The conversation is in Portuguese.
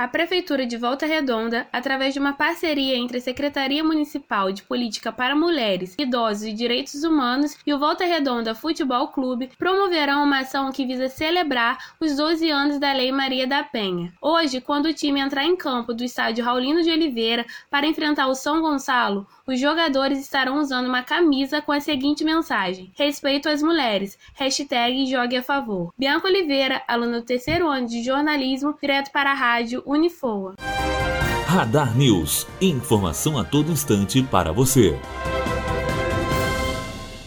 A Prefeitura de Volta Redonda, através de uma parceria entre a Secretaria Municipal de Política para Mulheres, Idosos e Direitos Humanos e o Volta Redonda Futebol Clube, promoverão uma ação que visa celebrar os 12 anos da Lei Maria da Penha. Hoje, quando o time entrar em campo do estádio Raulino de Oliveira para enfrentar o São Gonçalo, os jogadores estarão usando uma camisa com a seguinte mensagem: Respeito às mulheres. Hashtag Jogue a Favor. Bianca Oliveira, aluna do terceiro ano de jornalismo, direto para a rádio Unifoa. Radar News. Informação a todo instante para você.